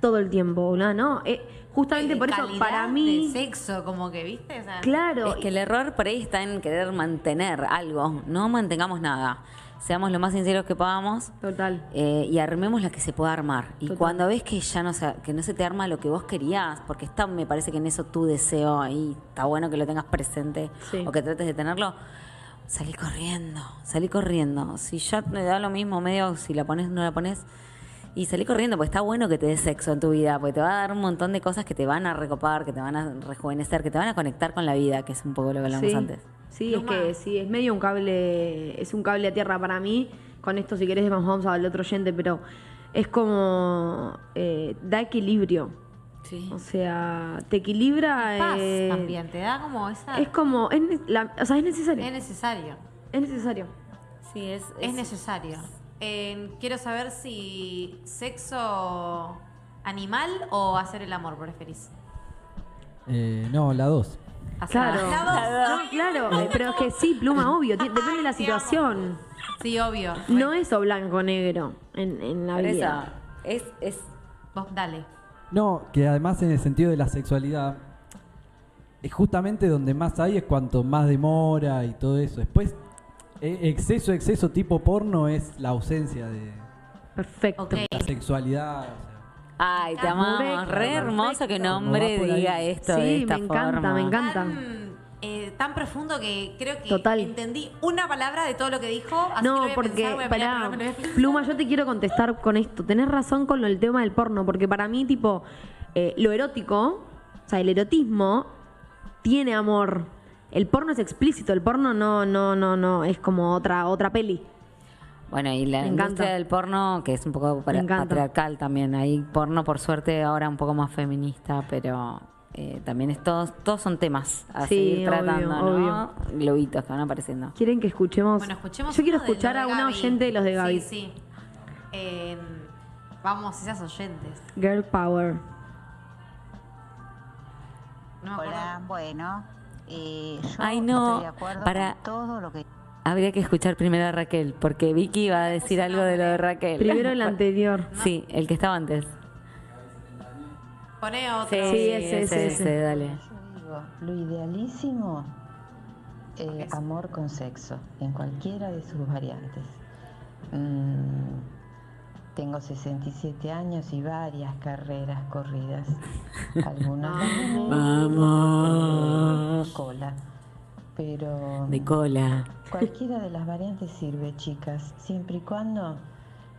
todo el tiempo, ¿no? ¿no? Eh, justamente De por eso, para mí. De sexo, como que, ¿viste? O sea, Claro. Es que el error por ahí está en querer mantener algo. No mantengamos nada. Seamos lo más sinceros que podamos. Total. eh, y armemos la que se pueda armar. Y Total. cuando ves que ya no se, que no se te arma lo que vos querías, porque está, me parece que en eso tu deseo ahí está bueno que lo tengas presente Sí. o que trates de tenerlo, salí corriendo, salí corriendo. Si ya me da lo mismo, medio si la pones no la pones, y salí corriendo, porque está bueno que te des sexo en tu vida, porque te va a dar un montón de cosas que te van a recopar, que te van a rejuvenecer, que te van a conectar con la vida, que es un poco lo que hablamos Sí. antes. Sí, es que sí, es medio un cable, es un cable a tierra para mí. Con esto, si querés, vamos, vamos al otro oyente, pero es como eh, da equilibrio. Sí. O sea, te equilibra. Paz eh, también, te da como esa... Es como, es, la- o sea, es necesario. Es necesario. Es necesario. Sí, es, Es necesario. Eh, quiero saber si sexo animal o hacer el amor preferís. Eh, no, la dos. Claro. No, claro, eh, pero es que sí, pluma, obvio, depende de la situación. Sí, obvio. No es o blanco o negro en, en la Por eso, vida. es, es Vos, dale. No, que además en el sentido de la sexualidad, es justamente donde más hay es cuanto más demora y todo eso. Después, eh, exceso, exceso tipo porno es la ausencia de Perfecto. Ok. la sexualidad. o sea. Ay, te amamos. Perfecto, Re hermoso que un hombre diga esto de Sí, esta me encanta, forma. me encanta. Tan, eh, tan profundo que creo que Total. entendí una palabra de todo lo que dijo. Así que No, voy a porque, pensar, voy a mirar, pero. Pluma, yo te quiero contestar con esto. Tenés razón con lo, el tema del porno, porque para mí, tipo, eh, lo erótico, o sea, el erotismo, tiene amor. El porno es explícito, el porno no, no, no, no, es como otra, otra peli. Bueno, y la Me industria encanta. del porno, que es un poco para- patriarcal también. Hay porno, por suerte, ahora un poco más feminista, pero eh, también es todos, todos son temas a Sí, seguir obvio, tratando. Globitos que van apareciendo. ¿Quieren que escuchemos? Bueno, escuchemos. Yo quiero escuchar a una Gaby. oyente de los de Gaby. Sí, sí. Eh, vamos, esas oyentes. Girl Power. No. Hola, bueno, eh, yo Ay, no, estoy de acuerdo para- con todo lo que Habría que escuchar primero a Raquel, porque Vicky va a decir algo de lo de Raquel. Primero el anterior. Sí, el que estaba antes. Poné otro. Sí, ese, ese, ese. dale. Yo digo, lo idealísimo, eh, amor con sexo, en cualquiera de sus variantes. Mm, tengo 67 años y varias carreras corridas. Algunas Vamos. cola. Pero De cola. Cualquiera de las variantes sirve, chicas, siempre y cuando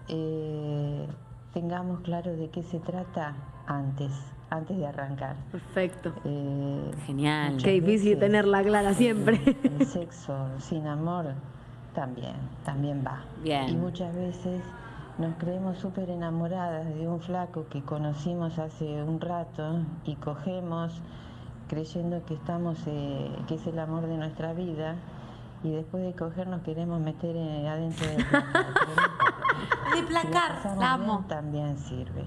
eh, tengamos claro de qué se trata antes, antes de arrancar. Perfecto. Eh, Genial. Qué difícil veces, tenerla clara siempre. El, el sexo sin amor también, también va. Bien. Y muchas veces nos creemos súper enamoradas de un flaco que conocimos hace un rato y cogemos creyendo que estamos, eh, que es el amor de nuestra vida. Y después de coger nos queremos meter eh, adentro del placar, pero. De Si la placar, pasamos la bien, amo. también sirve.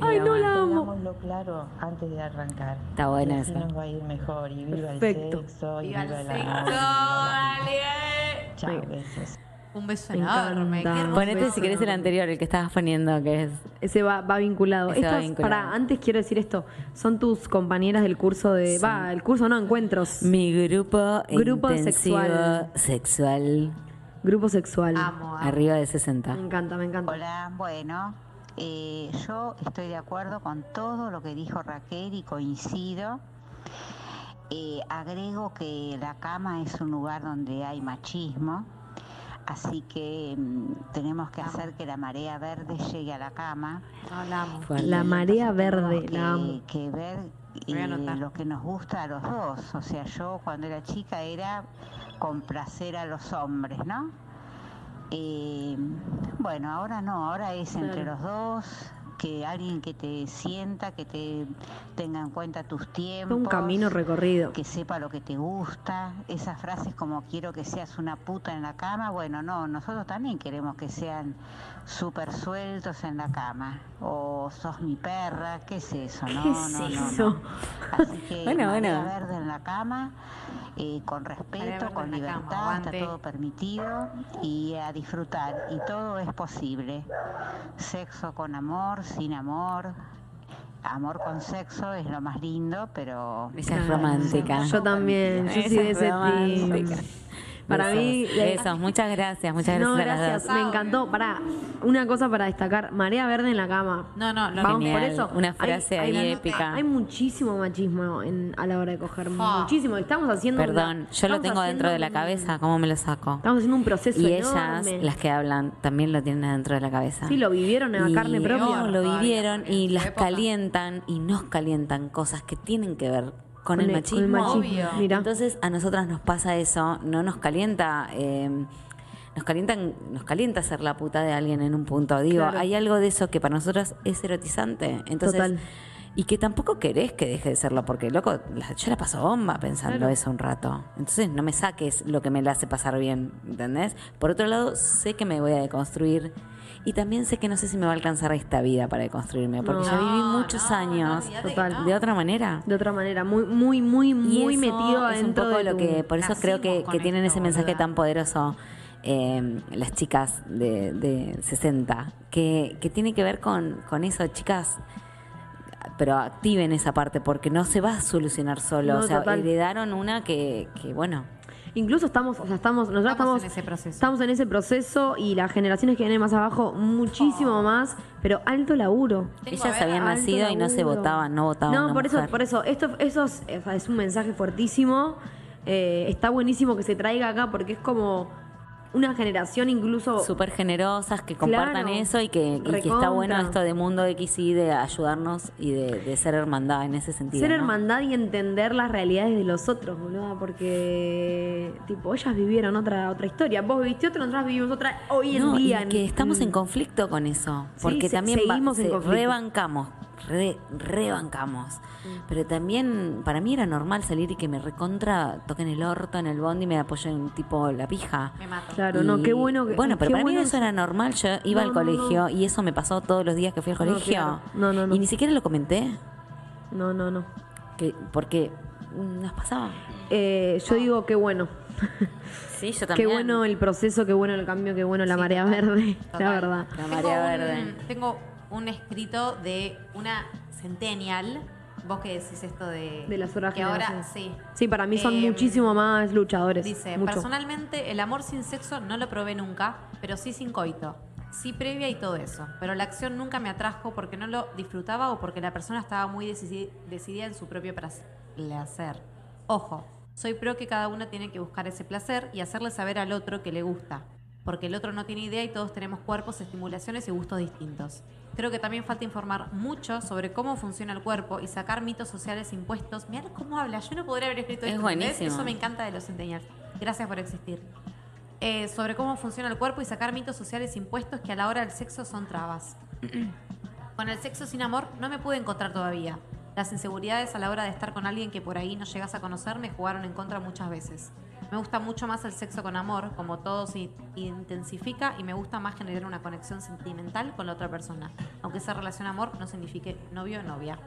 Ay, no la amo. Claro antes de arrancar. Está buena esa. nos va a ir mejor. Y viva Perfecto. el sexo, y Viva viva, el sexo, viva dale. la- Chao, besos. Un beso Me enorme. encanta. Qué hermoso. Ponete si querés el anterior, el que estabas poniendo, que es. Ese va, va vinculado. Ese va Estos, vinculado. Para, antes quiero decir esto. Son tus compañeras del curso de. Va, el curso no, encuentros. Mi grupo, Grupo intensivo sexual. sexual, Grupo sexual. Amo, amo. arriba de Me 60. encanta, me encanta. Hola, bueno, eh, yo estoy de acuerdo con todo lo que dijo Raquel y coincido. Eh, agrego que la cama es un lugar donde hay machismo, así que mm, tenemos que hacer que la marea verde llegue a la cama. No, la amo. Fuerte. La marea verde, Tenemos la amo. que, que ver eh, lo que nos gusta a los dos. O sea, yo cuando era chica era complacer a los hombres, ¿no? Eh, bueno, ahora no, ahora es entre Claro. los dos, que alguien que te sienta, que te tenga en cuenta tus tiempos. Un camino recorrido. Que sepa lo que te gusta, esas frases como quiero que seas una puta en la cama, bueno, no, nosotros también queremos que sean súper sueltos en la cama, o sos mi perra, ¿qué es eso? No, ¿Qué no, es no, no. eso? Así que Bueno, verde en la cama, eh, con respeto, con cama, libertad, está todo permitido y a disfrutar, y todo es posible. Sexo con amor, sin amor. Amor con sexo es lo más lindo, pero Ella es romántica. Yo también, yo soy de es ese romántica. Para Besos, mí, eh, besos. muchas gracias, muchas gracias No, a las gracias, dos. me encantó. Para una cosa para destacar, marea verde en la cama. No, no, lo Vamos Genial, por eso. una frase ahí la épica. Hay muchísimo machismo en- a la hora de coger, Ah. muchísimo. Estamos haciendo Perdón, una- yo lo tengo dentro de la cabeza, ¿cómo me lo saco? Estamos haciendo un proceso Y ellas, enorme. las que hablan, también lo tienen dentro de la cabeza. Sí, lo vivieron en Y- carne propia. No, lo vivieron y las época. calientan y nos calientan cosas que tienen que ver con, Con el el- machismo. con el machismo, Obvio. mira. Entonces a nosotras nos pasa eso, no nos calienta, eh, nos calientan, nos calienta ser la puta de alguien en un punto. Digo, Claro. hay algo de eso que para nosotras es erotizante. Entonces, Total. Y que tampoco querés que deje de serlo, porque loco, yo la paso bomba pensando Claro. eso un rato. Entonces no me saques lo que me la hace pasar bien, ¿entendés? Por otro lado, sé que me voy a deconstruir. Y también sé que no sé si me va a alcanzar esta vida para deconstruirme, porque No. ya viví muchos no, años no, Total. de otra manera. De otra manera, muy, muy, muy, Y muy eso metido es un poco de lo que por eso creo que, que tienen esto, ese mensaje tan poderoso eh, las chicas de, de 60 que, que tiene que ver con, con eso chicas pero activen esa parte porque no se va a solucionar solo No, o sea total. heredaron una que, que bueno Incluso estamos, o sea, estamos, nosotros Estamos estamos, en ese proceso. estamos en ese proceso y las generaciones que vienen más abajo, muchísimo más, pero alto laburo. Tengo, ellas habían nacido y no se votaban no votaban No, una por eso, por eso, esto, eso es un mensaje fuertísimo. Eh, está buenísimo que se traiga acá porque es como una generación incluso súper generosas que compartan Claro. eso y que, y que está bueno esto de Mundo XY de ayudarnos y de, de ser hermandad en ese sentido ser ¿no? hermandad y entender las realidades de los otros, boludo, porque tipo ellas vivieron otra otra historia, vos viviste otra, nosotras vivimos otra hoy en No, día. y que estamos en conflicto con eso, Sí, porque se- también va- se- conflicto. rebancamos, re- rebancamos. Pero también para mí era normal salir y que me recontra toquen el orto en el bondi y me apoyen tipo la pija. Me mato. Claro, no, qué bueno que Bueno, pero qué para bueno mí eso era normal. Yo iba No, al colegio no. y eso me pasó todos los días que fui al No, colegio. claro. No, no, no. Y ni siquiera lo comenté, No, no, no. que porque mm, nos pasaba. Eh, yo digo qué bueno. Sí, yo Qué también. bueno el proceso, qué bueno el cambio, qué bueno la Sí, marea total, verde, la verdad. La Tengo marea un- verde. Tengo un escrito de una centennial. Vos que decís esto de. De las otras Que ahora, sí. Sí, para mí son Eh, muchísimo más luchadores. Dice, mucho. personalmente el amor sin sexo no lo probé nunca, pero sí sin coito. Sí previa y todo eso. Pero la acción nunca me atrajo porque no lo disfrutaba o porque la persona estaba muy decidida en su propio placer. Ojo, soy pro que cada uno tiene que buscar ese placer y hacerle saber al otro que le gusta. Porque el otro no tiene idea y todos tenemos cuerpos, estimulaciones y gustos distintos. Creo que también falta informar mucho sobre cómo funciona el cuerpo y sacar mitos sociales impuestos. Mirá cómo habla, yo no podría haber escrito Es esto. buenísimo. Eso me encanta de los centennials. Gracias por existir. Eh, sobre cómo funciona el cuerpo y sacar mitos sociales impuestos que a la hora del sexo son trabas. Con el sexo sin amor no me pude encontrar todavía. Las inseguridades a la hora de estar con alguien que por ahí no llegas a conocer me jugaron en contra muchas veces. Me gusta mucho más el sexo con amor, como todo se intensifica y me gusta más generar una conexión sentimental con la otra persona, aunque esa relación amor no signifique novio o novia.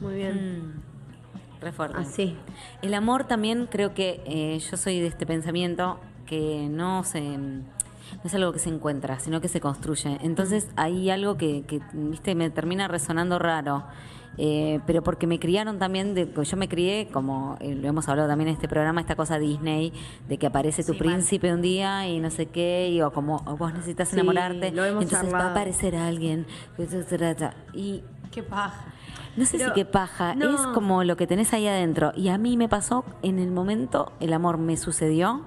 Muy bien. Mm, re fuerte. Así. El amor también creo que eh, yo soy de este pensamiento que no se no es algo que se encuentra, sino que se construye. Entonces hay algo que, que, viste me termina resonando raro. Eh, pero porque me criaron también, de, yo me crié, como eh, lo hemos hablado también en este programa, esta cosa Disney, de que aparece tu Sí, príncipe un día y no sé qué, y, o como o vos necesitas Sí, enamorarte, lo hemos entonces va a aparecer alguien. Y Qué paja. no sé Pero- si qué paja, no. es como lo que tenés ahí adentro. Y a mí me pasó en el momento, el amor me sucedió,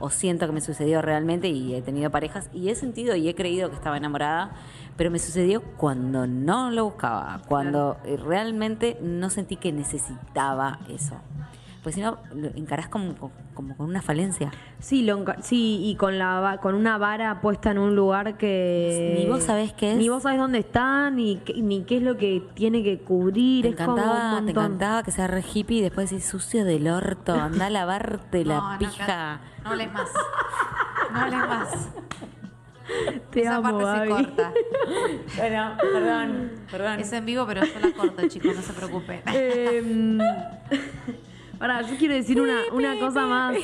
o siento que me sucedió realmente, y he tenido parejas, y he sentido y he creído que estaba enamorada, pero me sucedió cuando no lo buscaba, cuando eh, realmente no sentí que necesitaba eso. Pues si no, lo encarás como, como con una falencia. Sí, lo sí, y con la va- con una vara puesta en un lugar que Ni vos sabés qué es. Ni vos sabés dónde está, ni qué, ni qué es lo que tiene que cubrir, Te es como un encantaba, te encantaba que sea re hippie y después decís sucio del orto, anda a lavarte No, la no, pija. ca- No hables más. No hables más. Te Esa amo, parte se corta. Bueno, perdón, perdón. Es en vivo, pero yo la corto, chicos, no se preocupen. Em, Pará, yo quiero decir una, una cosa más.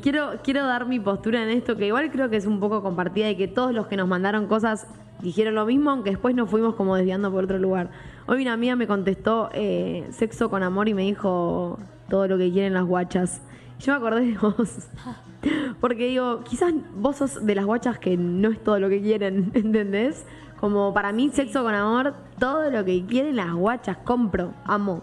Quiero, quiero dar mi postura en esto, que igual creo que es un poco compartida y que todos los que nos mandaron cosas dijeron lo mismo, aunque después nos fuimos como desviando por otro lugar. Hoy una amiga me contestó eh, sexo con amor y me dijo todo lo que quieren las guachas. Yo me acordé de vos. Porque digo, quizás vos sos de las guachas que no es todo lo que quieren, ¿entendés? Como para mí, sexo con amor, todo lo que quieren las guachas, compro, amo.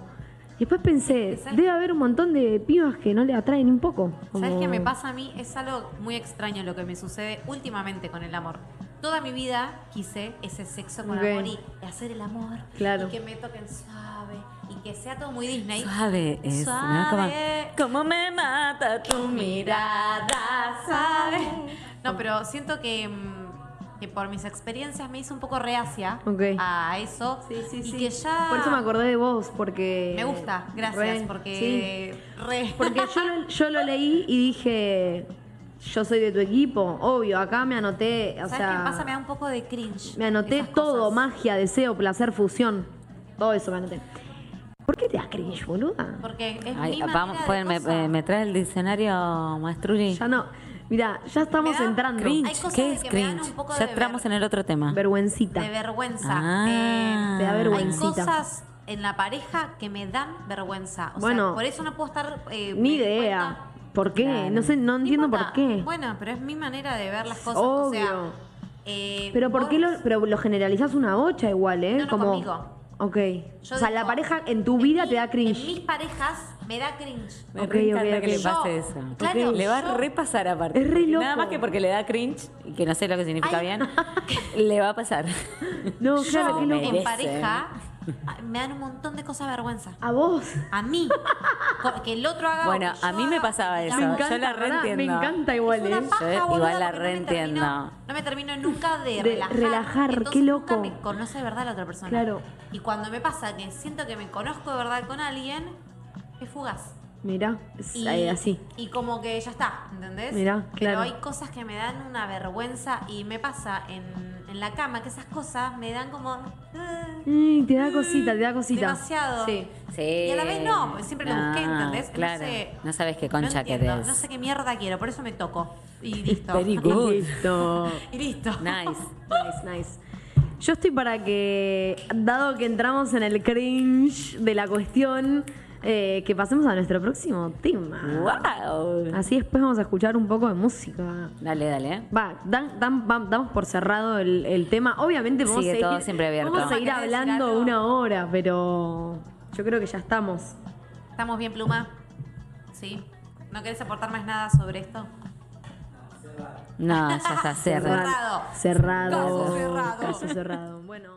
Después pensé, debe haber un montón de pibas que no le atraen un poco. ¿Sabes qué me pasa a mí? Es algo muy extraño lo que me sucede últimamente con el amor. Toda mi vida quise ese sexo con amor y hacer el amor. Claro. Y que me toquen suave y que sea todo muy Disney. Suave es. ¿no? Como, Suave. como me mata tu mirada, ¿sabes? No, pero siento que, mm, que por mis experiencias me hizo un poco reacia a eso. y que ya. Por eso me acordé de vos, porque. Me gusta, gracias, Re, porque. re- sí. Porque yo lo, yo lo leí y dije. Yo soy de tu equipo, obvio, acá me anoté, o ¿Sabes sea, qué pasa? Me da un poco de cringe. me anoté todo, cosas. magia, deseo, placer, fusión, todo eso me anoté. ¿Por qué te da cringe, boluda? Porque es Ay, mi vamos, de pueden- me, cosa. me- me trae el diccionario, maestruli. Ya no, mira, ya estamos Me da entrando. Cringe, Hay cosas ¿qué de es que me dan cringe? un poco Ya de entramos ver- en el otro tema. Vergüencita. De vergüenza. Ah. Eh, Te da hay cosas en la pareja que me dan vergüenza. O Bueno, sea, por eso no puedo estar. eh, Ni idea. cuenta- ¿Por qué? Claro. No sé, no entiendo importa. por qué. Bueno, pero es mi manera de ver las cosas. O sea, Obvio. eh, Pero ¿por vos- qué lo, pero lo generalizás una bocha igual, eh? No, no, Como conmigo. Ok. Yo o sea, digo, la pareja en tu en vida mi- te da En cringe. mis parejas me da cringe. Me Ok, re encanta ok, que le pase Yo- eso. claro, le va yo- a repasar aparte. Es re loco. Nada más que porque le da cringe, y que no sé lo que significa Ay. bien, le va a pasar. No, Yo claro, loco. merece. en pareja ah, me dan un montón de cosas vergüenza. A vos. A mí. Que el otro haga. Bueno, a mí me pasaba eso. Me encanta, yo la ¿verdad? Me reentiendo. encanta igual, Es una ¿eh? paja, Yo boluda, igual la no reentiendo. termino- No me termino nunca de, De relajar. relajar, qué entonces Nunca loco. me conoce de verdad la otra persona. Claro. Y cuando me pasa que siento que me conozco de verdad con alguien, es fugaz. Mirá, es Y, así. y como que ya está, ¿entendés? Mirá, Pero claro. hay cosas que me dan una vergüenza y me pasa en, en la cama que esas cosas me dan como... eh, Ay, te da cosita, te da cosita. Demasiado. Sí. Sí. Y a la vez no, porque siempre lo busqué, No, ¿entendés? Claro. No, sé, No sabes qué no concha entiendo, querés. No sé qué mierda quiero, por eso me toco. Y listo. Very good. Listo. y listo. Nice. Nice, nice. Yo estoy para que, dado que entramos en el cringe de la cuestión, eh, que pasemos a nuestro próximo tema. Wow. Así después vamos a escuchar un poco de música. Dale, dale. Va, dan- dan- vam- damos por cerrado el, el tema. Obviamente vamos Sigue a seguir, todo siempre abierto. Vamos a seguir ¿Querés decir hablando una hora, pero yo creo que ya estamos. ¿Estamos bien, Pluma? ¿Sí? ¿No querés aportar más nada sobre esto? No, ya está cerrado. Cerrado. Cerrado. Caso cerrado. Caso cerrado. Bueno.